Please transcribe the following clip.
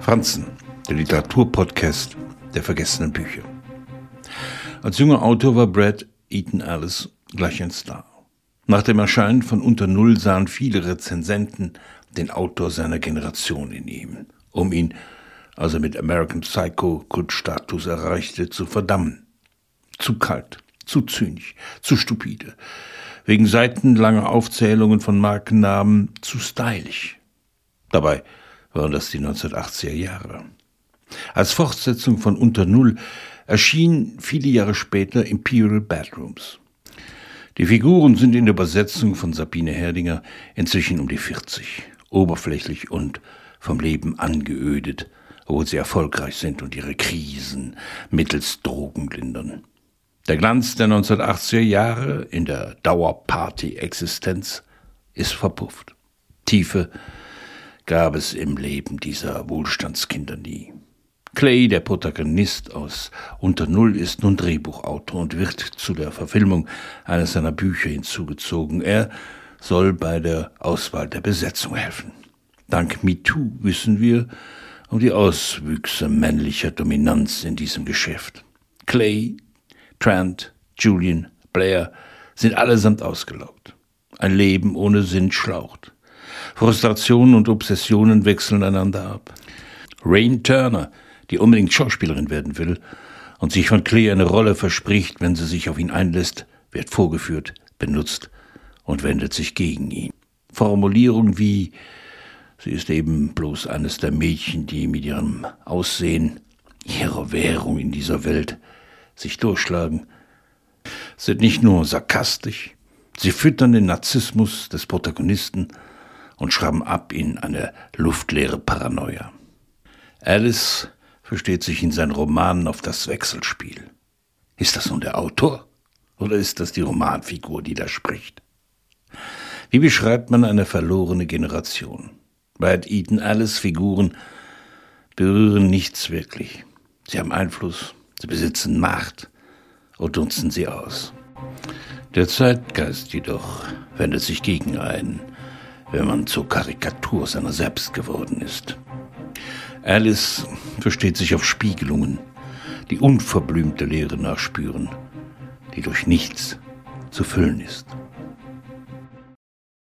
Franzen, der Literaturpodcast der vergessenen Bücher. Als junger Autor war Brad Eaton Ellis gleich ein Star. Nach dem Erscheinen von Unter Null sahen viele Rezensenten den Autor seiner Generation in ihm, um ihn, als er mit American Psycho Kultstatus erreichte, zu verdammen. Zu kalt, zu zynisch, zu stupide. Wegen seitenlanger Aufzählungen von Markennamen zu stylisch. Dabei waren das die 1980er Jahre. Als Fortsetzung von Unter Null erschien viele Jahre später Imperial Bedrooms. Die Figuren sind in der Übersetzung von Sabine Herdinger inzwischen um die 40, oberflächlich und vom Leben angeödet, obwohl sie erfolgreich sind und ihre Krisen mittels Drogen lindern. Der Glanz der 1980er Jahre in der Dauerparty-Existenz ist verpufft. Tiefe gab es im Leben dieser Wohlstandskinder nie. Clay, der Protagonist aus Unter Null, ist nun Drehbuchautor und wird zu der Verfilmung eines seiner Bücher hinzugezogen. Er soll bei der Auswahl der Besetzung helfen. Dank MeToo wissen wir um die Auswüchse männlicher Dominanz in diesem Geschäft. Clay, Trent, Julian, Blair sind allesamt ausgelaugt. Ein Leben ohne Sinn schlaucht. Frustrationen und Obsessionen wechseln einander ab. Rain Turner, die unbedingt Schauspielerin werden will und sich von Clay eine Rolle verspricht, wenn sie sich auf ihn einlässt, wird vorgeführt, benutzt und wendet sich gegen ihn. Formulierungen wie Sie ist eben bloß eines der Mädchen, die mit ihrem Aussehen, ihrer Währung in dieser Welt sich durchschlagen, sind nicht nur sarkastisch, sie füttern den Narzissmus des Protagonisten und schreiben ab in eine luftleere Paranoia. Alice versteht sich in seinen Romanen auf das Wechselspiel. Ist das nun der Autor oder ist das die Romanfigur, die da spricht? Wie beschreibt man eine verlorene Generation? Bei Eaton Alice Figuren berühren nichts wirklich. Sie haben Einfluss, sie besitzen Macht und dunsten sie aus. Der Zeitgeist jedoch wendet sich gegen einen, wenn man zur Karikatur seiner selbst geworden ist. Alice versteht sich auf Spiegelungen, die unverblümte Leere nachspüren, die durch nichts zu füllen ist.